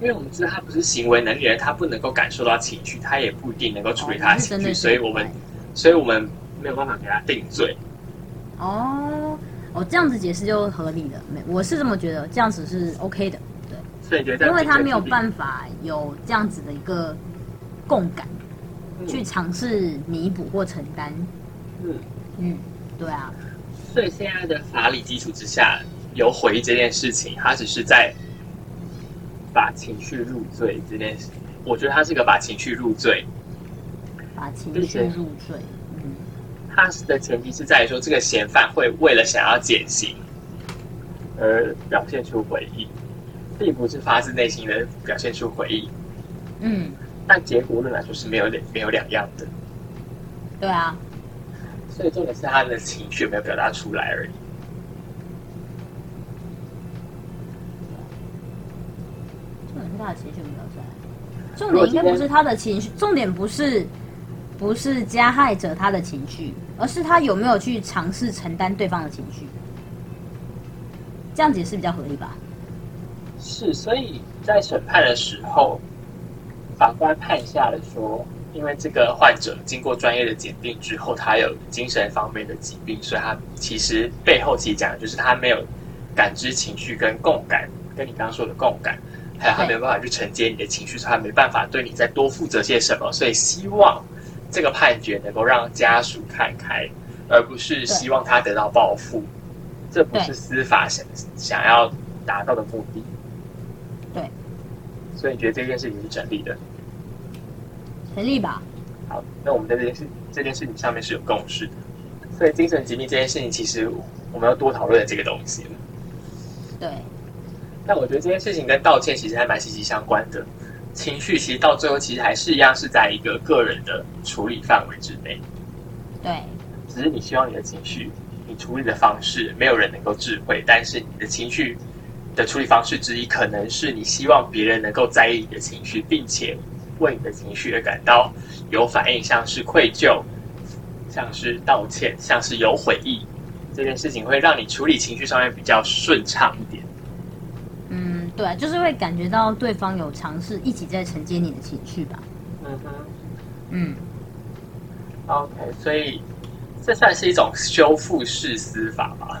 [SPEAKER 2] 因为我们知道他不是行为能力人，他不能够感受到情绪，他也不一定能够处理
[SPEAKER 1] 哦
[SPEAKER 2] 他的情绪，所以我们，所以我们没有办法给他定罪。
[SPEAKER 1] 哦哦，这样子解释就合理了。没，我是这么觉得，这样子是 OK 的，对
[SPEAKER 2] 所以觉得
[SPEAKER 1] 因为他没有，办法有这样子的一个共感，去尝试弥补或承担。
[SPEAKER 2] 嗯，
[SPEAKER 1] 嗯，对啊，
[SPEAKER 2] 所以现在的法理基础之下，有回忆这件事情，他只是在把情绪入罪这件事，我觉得他是个把情绪入罪。
[SPEAKER 1] 把情绪入罪。嗯，
[SPEAKER 2] 它的前提是在于说，这个嫌犯会为了想要减刑而表现出悔意，并不是发自内心的表现出悔意。
[SPEAKER 1] 嗯，
[SPEAKER 2] 但结果论来说是没有两没有两样的。
[SPEAKER 1] 对啊，
[SPEAKER 2] 所以重点是他的情绪有没有表达出来而已。
[SPEAKER 1] 重点是他的情绪没有出来。重点应该不是他的情绪，重点不是不是加害者他的情绪，而是他有没有去尝试承担对方的情绪。这样解释比较合理吧？
[SPEAKER 2] 是，所以在审判的时候，法官判下了说，因为这个患者经过专业的鉴定之后，他有精神方面的疾病，所以他其实背后其实讲的就是他没有感知情绪跟共感，跟你刚刚说的共感，还有他没有办法去承接你的情绪，所以他没办法对你再多负责些什么，所以希望这个判决能够让家属看开，而不是希望他得到报复，这不是司法想想要达到的目的。
[SPEAKER 1] 对，
[SPEAKER 2] 所以你觉得这件事情是成立的？
[SPEAKER 1] 成立吧？
[SPEAKER 2] 好，那我们在这件事这件事情上面是有共识的。所以精神疾病这件事情，其实我们要多讨论这个东西了。
[SPEAKER 1] 对。
[SPEAKER 2] 但我觉得这件事情跟道歉其实还蛮息息相关的。情绪其实到最后其实还是一样是在一个个人的处理范围之内。
[SPEAKER 1] 对。
[SPEAKER 2] 只是你希望你的情绪，你处理的方式，没有人能够智慧，但是你的情绪。的处理方式之一，可能是你希望别人能够在意你的情绪，并且为你的情绪而感到有反应，像是愧疚，像是道歉，像是有悔意，这件事情会让你处理情绪上面比较顺畅一点。
[SPEAKER 1] 嗯，对，就是会感觉到对方有尝试一起在承接你的情绪吧。
[SPEAKER 2] 嗯哼，
[SPEAKER 1] 嗯
[SPEAKER 2] ，OK，所以这算是一种修复式司法吧。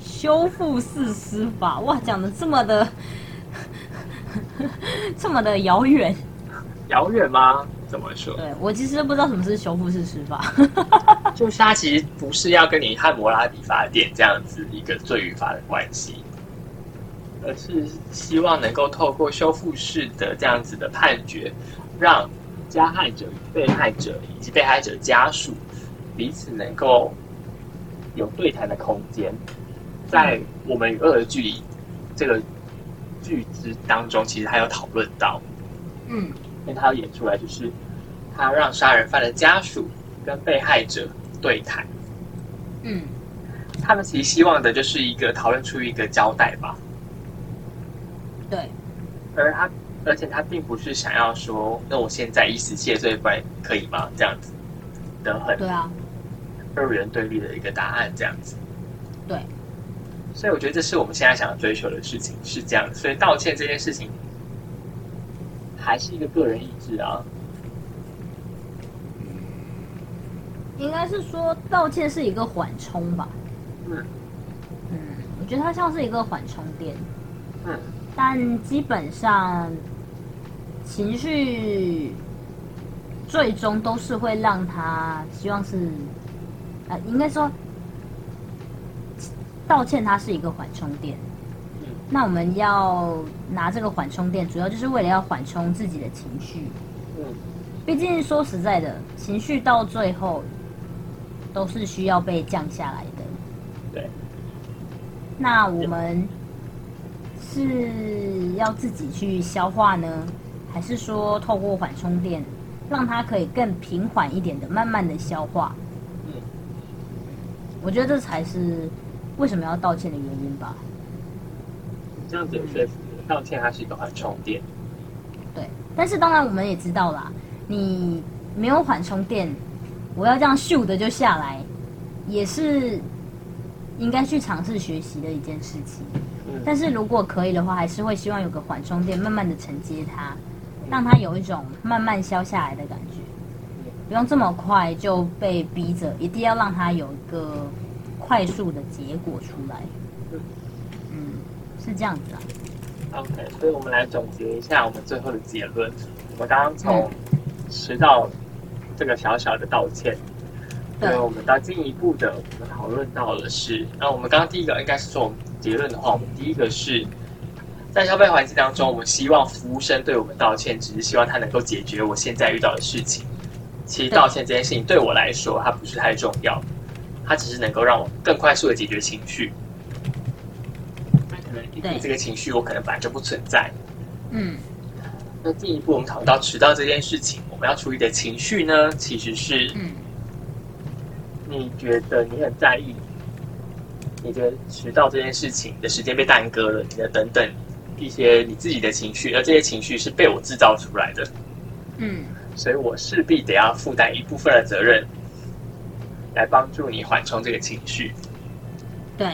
[SPEAKER 1] 修复式司法，哇，讲的这么的，这么的遥远，
[SPEAKER 2] 遥远吗？怎么说？
[SPEAKER 1] 对我其实不知道什么是修复式司法，
[SPEAKER 2] 就是它其实不是要跟你汉谟拉比法典这样子一个罪与罚的关系，而是希望能够透过修复式的这样子的判决，让加害者、被害者以及被害者家属彼此能够有对谈的空间。在我们与恶的距离这个剧之当中，其实还有讨论到，
[SPEAKER 1] 嗯，
[SPEAKER 2] 因为他要演出来，就是他让杀人犯的家属跟被害者对谈，
[SPEAKER 1] 嗯，
[SPEAKER 2] 他们其实希望的就是一个讨论出一个交代吧，
[SPEAKER 1] 对，
[SPEAKER 2] 而他，而且他并不是想要说，那我现在一时谢罪，不然可以吗？这样子的很
[SPEAKER 1] 对啊，
[SPEAKER 2] 二元对立的一个答案，这样子，
[SPEAKER 1] 对。
[SPEAKER 2] 所以我觉得这是我们现在想要追求的事情，是这样。所以道歉这件事情还是一个个人意志啊。
[SPEAKER 1] 应该是说道歉是一个缓冲吧。
[SPEAKER 2] 嗯。
[SPEAKER 1] 嗯，我觉得它像是一个缓冲垫。
[SPEAKER 2] 嗯。
[SPEAKER 1] 但基本上情绪最终都是会让他希望是，呃，应该说。道歉它是一个缓冲垫，那我们要拿这个缓冲垫，主要就是为了要缓冲自己的情绪。
[SPEAKER 2] 嗯，
[SPEAKER 1] 毕竟说实在的，情绪到最后都是需要被降下来的。
[SPEAKER 2] 对。
[SPEAKER 1] 那我们是要自己去消化呢，还是说透过缓冲垫，让它可以更平缓一点的，慢慢的消化？
[SPEAKER 2] 嗯，
[SPEAKER 1] 我觉得这才是。为什么要道歉的原因吧？
[SPEAKER 2] 这样子有说服道歉它是一个缓冲垫。
[SPEAKER 1] 对，但是当然我们也知道啦，你没有缓冲垫，我要这样咻的就下来，也是应该去尝试学习的一件事情。但是如果可以的话，还是会希望有个缓冲垫，慢慢的承接它，让它有一种慢慢消下来的感觉，不用这么快就被逼着，一定要让它有一个。快速的结果出来，嗯，是这样子啊。
[SPEAKER 2] OK，所以我们来总结一下我们最后的结论。我们刚刚从迟到这个小小的道歉。
[SPEAKER 1] 对
[SPEAKER 2] 那我们到进一步的，我们讨论到的是，那我们刚刚第一个应该是说我们结论的话，我们第一个是在消费环境当中，我们希望服务生对我们道歉，只是希望他能够解决我现在遇到的事情。其实道歉这件事情对我来说，它不是太重要，它只是能够让我更快速的解决情绪。那可能因为
[SPEAKER 1] 对
[SPEAKER 2] 这个情绪，我可能本来就不存在。
[SPEAKER 1] 嗯，
[SPEAKER 2] 那进一步，我们讨论到迟到这件事情，我们要处理的情绪呢，其实是
[SPEAKER 1] 嗯，
[SPEAKER 2] 你觉得你很在意，你的迟到这件事情的时间被耽搁了，你的等等一些你自己的情绪，而这些情绪是被我制造出来的，
[SPEAKER 1] 嗯，
[SPEAKER 2] 所以我势必得要负担一部分的责任，来帮助你缓冲这个情绪。
[SPEAKER 1] 对，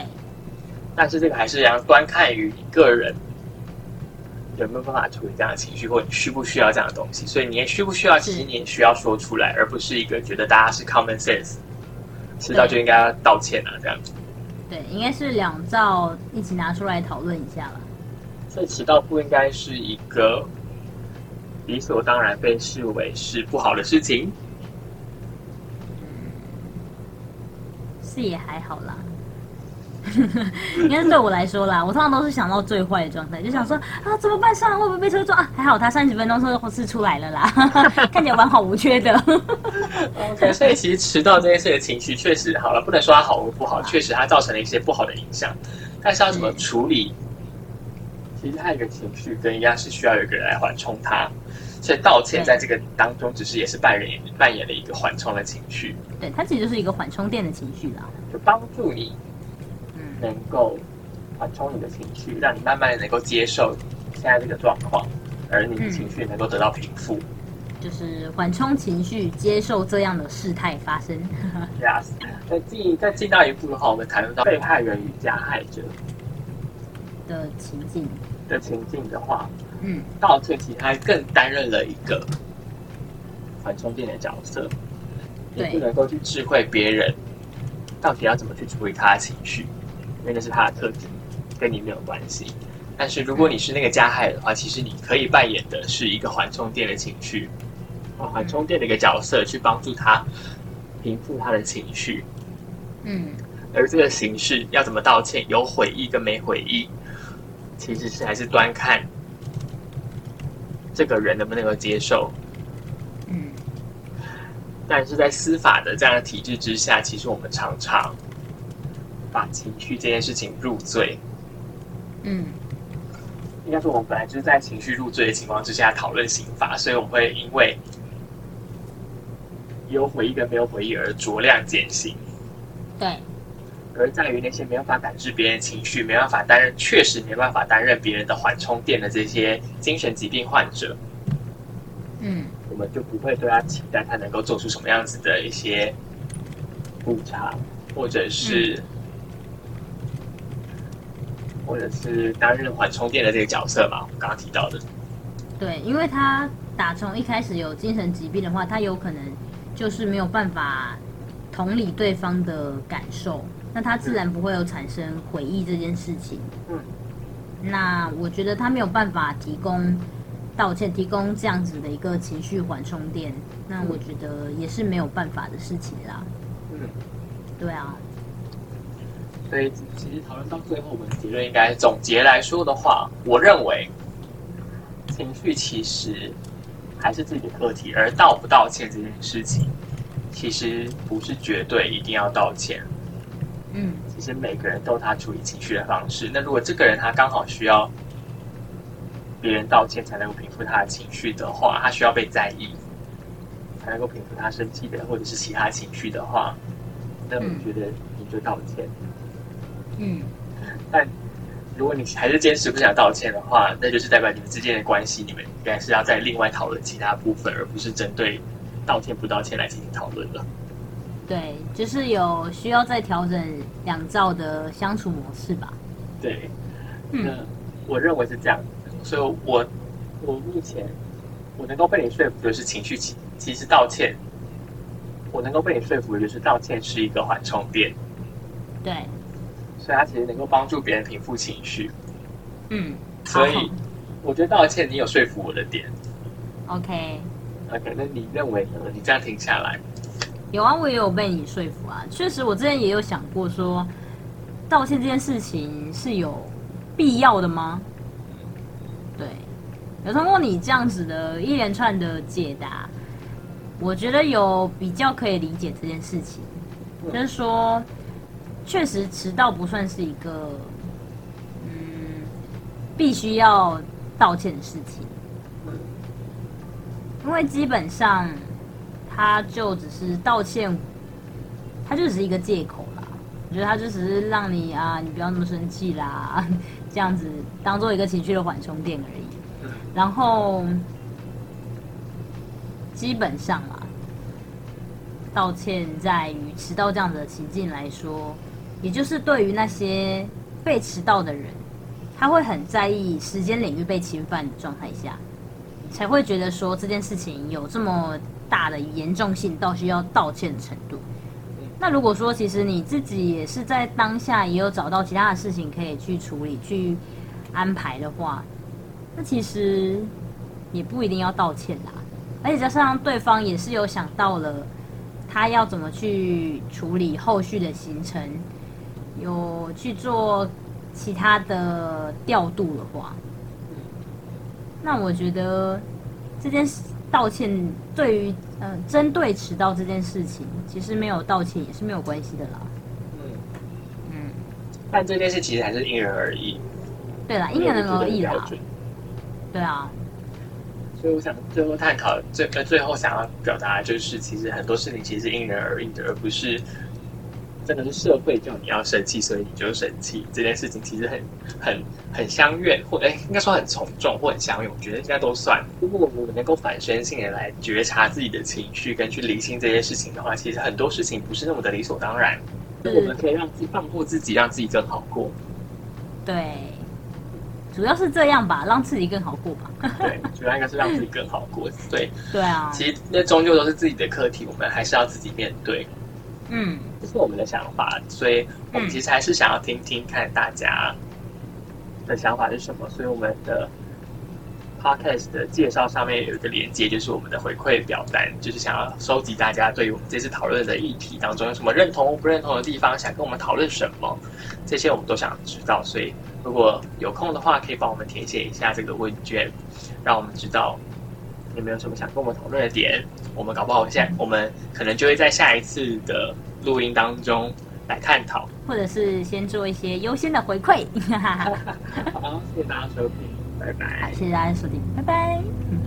[SPEAKER 2] 但是这个还是要端看于你个人有没有办法处理这样的情绪，或你需不需要这样的东西。所以你也需不需要，其实你也需要说出来，而不是一个觉得大家是 common sense，迟到就应该要道歉啊这样子。
[SPEAKER 1] 对，应该是两兆一起拿出来讨论一下了。
[SPEAKER 2] 所以迟到不应该是一个理所当然被视为是不好的事情。
[SPEAKER 1] 是也还好啦。应该是对我来说啦，我通常都是想到最坏的状态，就想说啊怎么办？上来会不会被车撞啊？还好他三十分钟之后 是出来了啦，看起来完好无缺的。
[SPEAKER 2] OK，所以其实迟到这件事的情绪确实好了，不能说它好或不好，确实它造成了一些不好的影响。但是要怎么处理，其实它有一个情绪跟一样是需要有一个人来缓冲它。所以道歉在这个当中，只是也是扮演扮演了一个缓冲的情绪，
[SPEAKER 1] 对，它其实就是一个缓冲垫的情绪啦。
[SPEAKER 2] 就帮助你
[SPEAKER 1] 嗯，
[SPEAKER 2] 能够缓冲你的情绪，让你慢慢能够接受现在这个状况，而你的情绪能够得到平复。
[SPEAKER 1] 就是缓冲情绪，接受这样的事态发生。
[SPEAKER 2] Yes，再进再进到一步的话，我们谈论到被害人与加害者
[SPEAKER 1] 的情境，
[SPEAKER 2] 的情境的话，
[SPEAKER 1] 嗯，
[SPEAKER 2] 道歉其实它更担任了一个缓冲垫的角色，你
[SPEAKER 1] 对
[SPEAKER 2] 不能够去智慧别人到底要怎么去处理他的情绪，那是他的特质，跟你没有关系。但是如果你是那个加害人的话，其实你可以扮演的是一个缓冲垫的情绪，啊，缓冲垫的一个角色，去帮助他平复他的情绪。
[SPEAKER 1] 嗯，
[SPEAKER 2] 而这个形式要怎么道歉，有悔意跟没悔意，其实是还是端看这个人能不能够接受。
[SPEAKER 1] 嗯，
[SPEAKER 2] 但是在司法的这样的体制之下，其实我们常常把情绪这件事情入罪。
[SPEAKER 1] 嗯，
[SPEAKER 2] 应该说，我们本来就是在情绪入罪的情况之下讨论刑法，所以我们会因为有回忆跟没有回忆而酌量减刑。
[SPEAKER 1] 对，
[SPEAKER 2] 而在于那些没有办法感知别人情绪、没办法担任确实没办法担任别人的缓冲垫的这些精神疾病患者，
[SPEAKER 1] 嗯，
[SPEAKER 2] 我们就不会对他期待他能够做出什么样子的一些补偿，或者是、或者是担任缓冲垫的这个角色嘛，我们刚刚提到的。
[SPEAKER 1] 对，因为他打从一开始有精神疾病的话，他有可能就是没有办法同理对方的感受，那他自然不会有产生回忆这件事情。
[SPEAKER 2] 嗯，
[SPEAKER 1] 那我觉得他没有办法提供道歉，提供这样子的一个情绪缓冲垫，那我觉得也是没有办法的事情啦。
[SPEAKER 2] 嗯，
[SPEAKER 1] 对啊，
[SPEAKER 2] 所以其实讨论到最后，我们结论应该总结来说的话，我认为情绪其实还是自己的课题，而道不道歉这件事情，其实不是绝对一定要道歉。
[SPEAKER 1] 嗯，
[SPEAKER 2] 其实每个人都有他处理情绪的方式。那如果这个人他刚好需要别人道歉才能够平复他的情绪的话，他需要被在意，才能够平复他生气的或者是其他情绪的话，那我
[SPEAKER 1] 嗯
[SPEAKER 2] 觉得你就道歉。
[SPEAKER 1] 嗯，
[SPEAKER 2] 但如果你还是坚持不想道歉的话，那就是代表你们之间的关系，你们应该是要再另外讨论其他部分，而不是针对道歉不道歉来进行讨论的。
[SPEAKER 1] 对，就是有需要再调整两兆的相处模式吧。
[SPEAKER 2] 对，
[SPEAKER 1] 嗯。
[SPEAKER 2] 那我认为是这样子，所以我我目前我能够被你说服，就是情绪其其实道歉，我能够被你说服的就是道歉是一个缓冲垫，
[SPEAKER 1] 对，
[SPEAKER 2] 所以它其实能够帮助别人平复情绪。
[SPEAKER 1] 嗯，
[SPEAKER 2] 所以我觉得道歉你有说服我的点，OK，OK，那你认为呢？你这样停下来，
[SPEAKER 1] 有啊，我也有被你说服啊。确实，我之前也有想过说，道歉这件事情是有必要的吗？对，有通过你这样子的一连串的解答，我觉得有比较可以理解这件事情，就是说，确实迟到不算是一个，嗯，必须要道歉的事情，因为基本上，他就只是道歉，他就只是一个借口啦。我觉得他就只是让你啊，你不要那么生气啦，这样子当做一个情绪的缓冲垫而已。然后，基本上啊，道歉在于迟到这样子的情境来说，也就是对于那些被迟到的人，他会很在意时间领域被侵犯的状态下，才会觉得说这件事情有这么大的严重性到需要道歉的程度。那如果说其实你自己也是在当下也有找到其他的事情可以去处理、去安排的话，那其实也不一定要道歉啦。而且加上对方也是有想到了他要怎么去处理后续的行程，有去做其他的调度的话，那我觉得这件事道歉对于呃针对迟到这件事情，其实没有道歉也是没有关系的啦。
[SPEAKER 2] 嗯，
[SPEAKER 1] 嗯，
[SPEAKER 2] 但这件事其实还是因人而异，
[SPEAKER 1] 对啦，因人而异啦。对啊，
[SPEAKER 2] 所以我想最后探讨最呃最后想要表达的就是，其实很多事情其实是因人而异的，而不是真的是社会叫你要生气，所以你就生气。这件事情其实很很很相怨，或哎应该说很从众或很相怨，我觉得应该都算。如果我们能够反身性的来觉察自己的情绪，跟去理清这些事情的话，其实很多事情不是那么的理所当然。
[SPEAKER 1] 是
[SPEAKER 2] 我们可以让自己放过自己，让自己更好过。
[SPEAKER 1] 对，主要是这样吧，让自己更好过吧。
[SPEAKER 2] 对，主要应该是让自己更好过。对，
[SPEAKER 1] 对啊，
[SPEAKER 2] 其实那终究都是自己的课题，我们还是要自己面对。
[SPEAKER 1] 嗯，
[SPEAKER 2] 这是我们的想法，所以我们其实还是想要听听看大家的想法是什么。所以我们的 podcast 的介绍上面有一个连接，就是我们的回馈表单，就是想要收集大家对于我们这次讨论的议题当中有什么认同或不认同的地方，想跟我们讨论什么，这些我们都想知道。所以如果有空的话，可以帮我们填写一下这个问卷，让我们知道有没有什么想跟我们讨论的点。我们搞不好现在我们可能就会在下一次的录音当中来探讨。
[SPEAKER 1] 或者是先做一些优先的回馈。
[SPEAKER 2] 好，谢谢大家收听，拜拜。
[SPEAKER 1] 谢谢大家收听，拜拜。嗯